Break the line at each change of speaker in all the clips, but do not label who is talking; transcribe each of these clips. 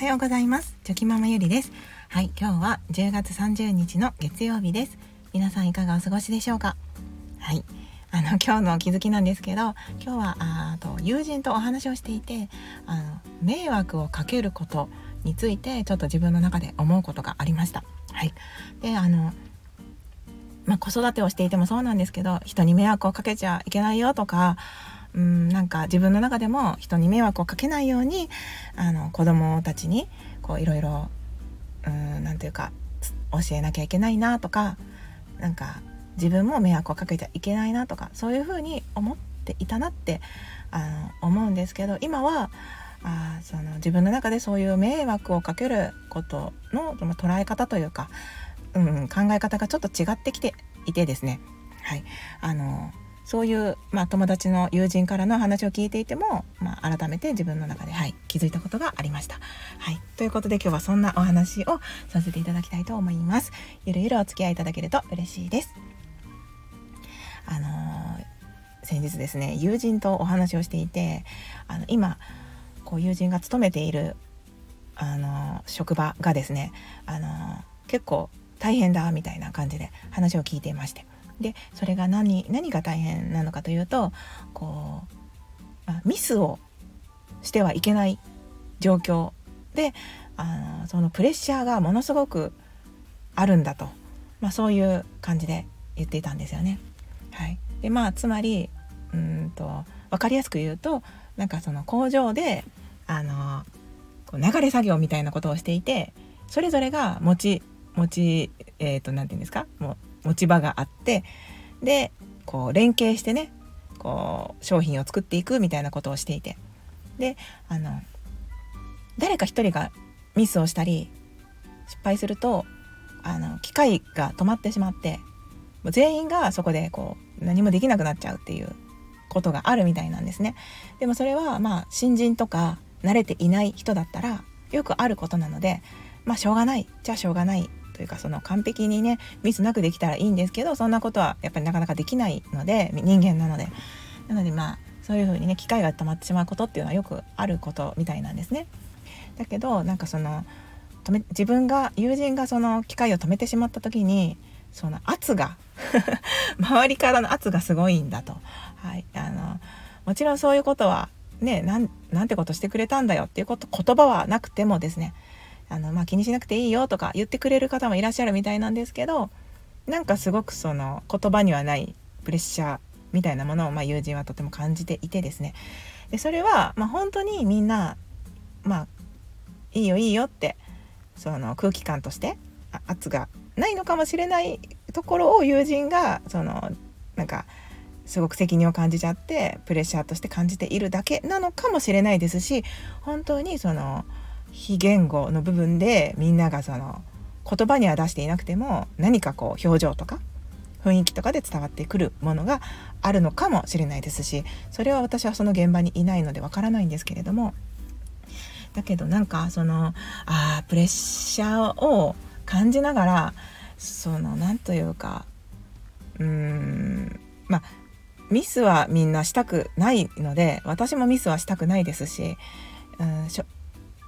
はようございます。チョキママゆりです。はい今日は10月30日の月曜日です。皆さんいかがお過ごしでしょうか？はい。あの今日の気づきなんですけど今日はあと友人とお話をしていてあの迷惑をかけることについてちょっと自分の中で思うことがありました。はい。であのまあ、子育てをしていてもそうなんですけど人に迷惑をかけちゃいけないよとかうんなんか自分の中でも人に迷惑をかけないようにあの子供たちにこういろいろ何て言うか教えなきゃいけないなとかなんか自分も迷惑をかけちゃいけないなとかそういうふうに思っていたなってあの思うんですけど今はあその自分の中でそういう迷惑をかけることの捉え方というか、うん、考え方がちょっと違ってきていてですね。はい。あのそういう、まあ、友達の友人からの話を聞いていても、まあ、改めて自分の中で、はい、気づいたことがありました。はい、ということで今日はそんなお話をさせていただきたいと思います。ゆるゆるお付き合いいただけると嬉しいです。あのー、先日ですね友人とお話をしていてあの今こう友人が勤めているあの職場がですねあの結構大変だみたいな感じで話を聞いていましてでそれが何何が大変なのかというとこうミスをしてはいけない状況。であのそのプレッシャーがものすごくあるんだと、まあ、そういう感じで言っていたんですよね。はい、でまあつまりうんと分かりやすく言うとなんかその工場であのこう流れ作業みたいなことをしていてそれぞれが持ち持ちえっ、ー、と何て言うんですか？もう持ち場があってでこう連携してねこう商品を作っていくみたいなことをしていてであの誰か一人がミスをしたり失敗するとあの機械が止まってしまってもう全員がそこでこう何もできなくなっちゃうっていうことがあるみたいなんですね。でもそれはまあ新人とか慣れていない人だったらよくあることなのでまあしょうがないじゃあしょうがないというかその完璧にねミスなくできたらいいんですけどそんなことはやっぱりなかなかできないので人間なのでなのでまあそういう風にね機械が止まってしまうことっていうのはよくあることみたいなんですね。だけどなんかその止め自分が友人がその機械を止めてしまった時にその圧が 周りからの圧がすごいんだと。はい、あのもちろんそういうことはねなんなんてことしてくれたんだよっていうこと言葉はなくてもですねあの、まあ、気にしなくていいよとか言ってくれる方もいらっしゃるみたいなんですけどなんかすごくその言葉にはないプレッシャーみたいなものを、まあ、友人はとても感じていてですね。でそれは、まあ、本当にみんなまあいいよいいよってその空気感として圧がないのかもしれないところを友人がそのなんかすごく責任を感じちゃってプレッシャーとして感じているだけなのかもしれないですし本当にその非言語の部分でみんながその言葉には出していなくても何かこう表情とか雰囲気とかで伝わってくるものがあるのかもしれないですしそれは私はその現場にいないのでわからないんですけれども。だけどなんかそのあプレッシャーを感じながらその何というかうーんまあミスはみんなしたくないので私もミスはしたくないですし、うん、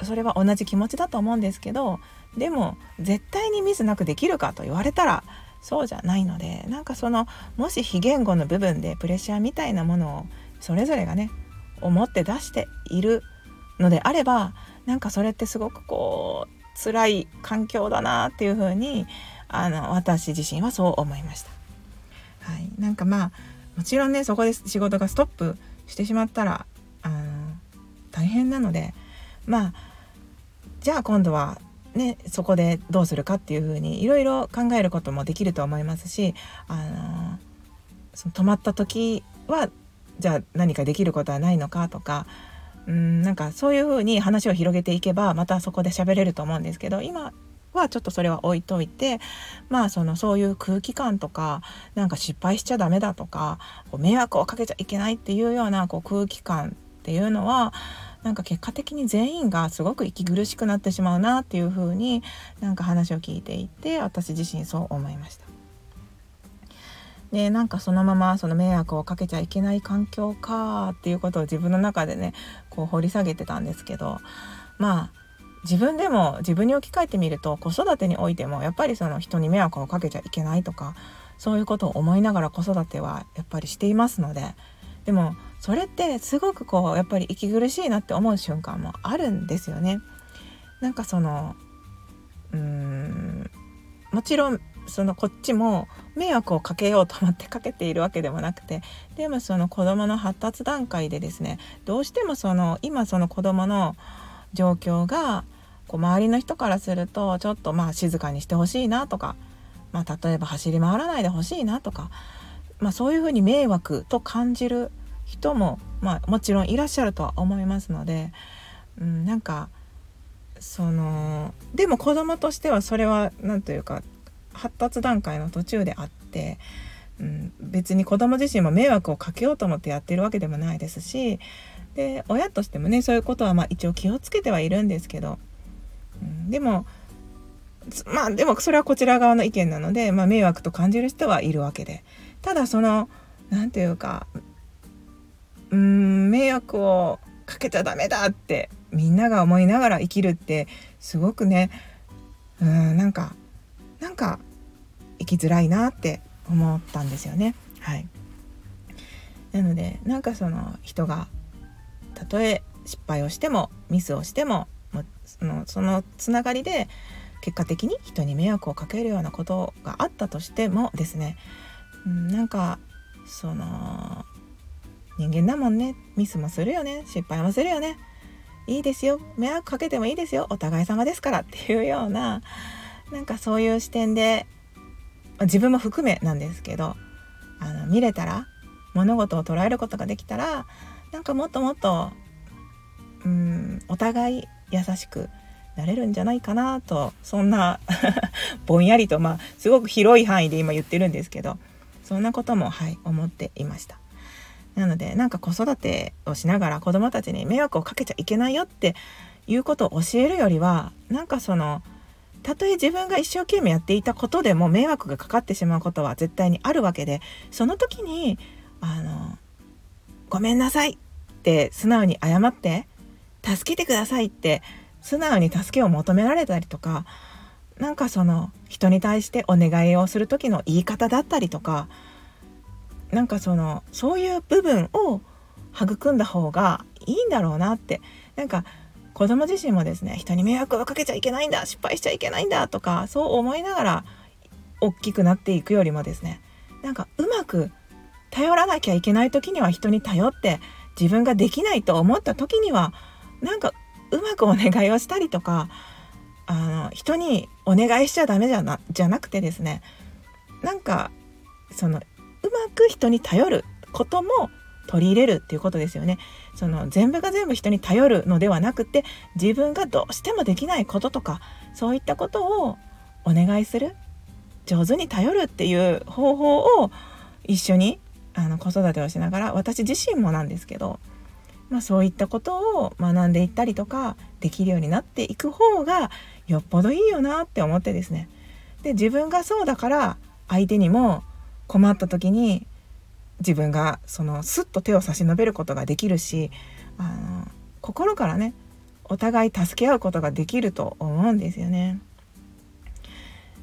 それは同じ気持ちだと思うんですけどでも絶対にミスなくできるかと言われたらそうじゃないのでなんかそのもし非言語の部分でプレッシャーみたいなものをそれぞれがね思って出しているのであればなんかそれってすごくこう辛い環境だなっていうふうにあの私自身はそう思いました。はい、なんかまあもちろんねそこで仕事がストップしてしまったらあの大変なのでまあじゃあ今度はね、そこでどうするかっていうふうにいろいろ考えることもできると思いますし、あのその止まった時はじゃあ何かできることはないのかとかうんなんかそういうふうに話を広げていけばまたそこで喋れると思うんですけど今はちょっとそれは置いといてまあそのそういう空気感とかなんか失敗しちゃダメだとかこう迷惑をかけちゃいけないっていうようなこう空気感っていうのはなんか結果的に全員がすごく息苦しくなってしまうなっていう風になんか話を聞いていて私自身そう思いました。でなんかそのままその迷惑をかけちゃいけない環境かっていうことを自分の中でねこう掘り下げてたんですけどまあ自分でも自分に置き換えてみると子育てにおいてもやっぱりその人に迷惑をかけちゃいけないとかそういうことを思いながら子育てはやっぱりしていますのででもそれってすごくこうやっぱり息苦しいなって思う瞬間もあるんですよね。なんかそのうーんもちろんそのこっちも迷惑をかけようと思ってかけているわけでもなくてでもその子どもの発達段階でですねどうしてもその今その子どもの状況がこう周りの人からするとちょっとまあ静かにしてほしいなとか、まあ、例えば走り回らないでほしいなとか、まあ、そういうふうに迷惑と感じる人も、まあ、もちろんいらっしゃるとは思いますので、うん、なんかそのでも子供としてはそれは何というか発達段階の途中であって、うん、別に子供自身も迷惑をかけようと思ってやってるわけでもないですしで親としてもねそういうことはまあ一応気をつけてはいるんですけど、うん、でもまあでもそれはこちら側の意見なので、まあ、迷惑と感じる人はいるわけで。ただその何て言うかうーん迷惑をかけちゃダメだってみんなが思いながら生きるってすごくねうーんなんかなんか生きづらいなって思ったんですよね。はい、なのでなんかその人がたとえ失敗をしてもミスをしてもそのそのつながりで結果的に人に迷惑をかけるようなことがあったとしてもですね、なんかその人間だもんね。ミスもするよね。失敗もするよね。いいですよ。迷惑かけてもいいですよ。お互い様ですから。っていうようななんかそういう視点で自分も含めなんですけどあの見れたら物事を捉えることができたらなんかもっともっとうんお互い優しくなれるんじゃないかな。とそんな ぼんやりとまあすごく広い範囲で今言ってるんですけどそんなこともはい思っていました。なのでなんか子育てをしながら子どもたちに迷惑をかけちゃいけないよっていうことを教えるよりはなんかそのたとえ自分が一生懸命やっていたことでも迷惑がかかってしまうことは絶対にあるわけでその時にあの「ごめんなさい」って素直に謝って「助けてください」って素直に助けを求められたりとかなんかその人に対してお願いをする時の言い方だったりとかなんかそのそういう部分を育んだ方がいいんだろうなって。なんか子供自身もですね人に迷惑をかけちゃいけないんだ失敗しちゃいけないんだとかそう思いながら大きくなっていくよりもですね。なんかうまく頼らなきゃいけない時には人に頼って自分ができないと思った時にはなんかうまくお願いをしたりとかあの人にお願いしちゃダメじゃなじゃなくてですねなんかそのく人に頼ることも取り入れるっていうことですよね。その全部が全部人に頼るのではなくて自分がどうしてもできないこととかそういったことをお願いする上手に頼るっていう方法を一緒にあの子育てをしながら私自身もなんですけど、まあ、そういったことを学んでいったりとかできるようになっていく方がよっぽどいいよなって思ってですねで自分がそうだから相手にも困った時に自分がそのスッと手を差し伸べることができるしあの心からねお互い助け合うことができると思うんですよね。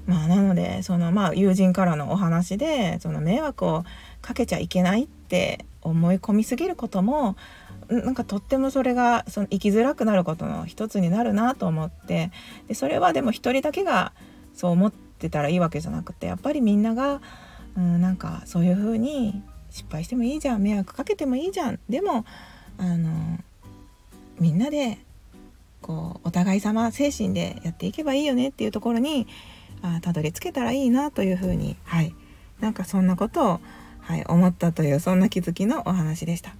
まあ、なのでその、まあ、友人からのお話でその迷惑をかけちゃいけないって思い込みすぎることもなんかとってもそれがその生きづらくなることの一つになるなと思ってでそれはでも一人だけがそう思ってたらいいわけじゃなくてやっぱりみんなが、うん、なんかそういう風に失敗してもいいじゃん迷惑かけてもいいじゃんでもあのみんなでこうお互い様精神でやっていけばいいよねっていうところにあたどり着けたらいいなというふうにはいなんかそんなことを、はい、思ったというそんな気づきのお話でした。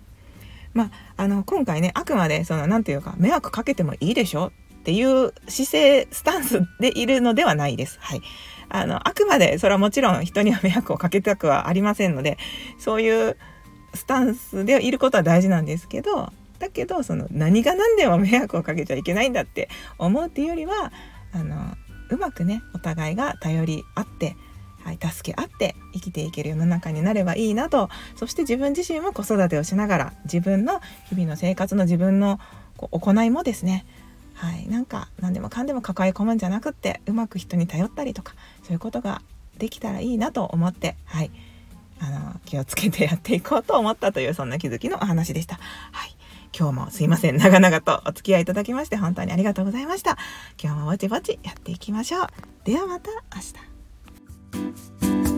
まあ、あの今回ねあくまでその何て言うか迷惑かけてもいいでしょっていう姿勢スタンスでいるのではないです。はい、あのあくまでそれはもちろん人には迷惑をかけたくはありませんのでそういうスタンスでいることは大事なんですけどだけどその何が何でも迷惑をかけちゃいけないんだって思うっていうよりはあのうまくねお互いが頼り合って、はい、助け合って生きていける世の中になればいいなとそして自分自身も子育てをしながら自分の日々の生活の自分の行いもですねはい、なんか何でもかんでも抱え込むんじゃなくってうまく人に頼ったりとかそういうことができたらいいなと思って、はい、あの気をつけてやっていこうと思ったというそんな気づきのお話でした。はい。今日もすいません。長々とお付き合いいただきまして本当にありがとうございました。今日もぼちぼちやっていきましょう。ではまた明日。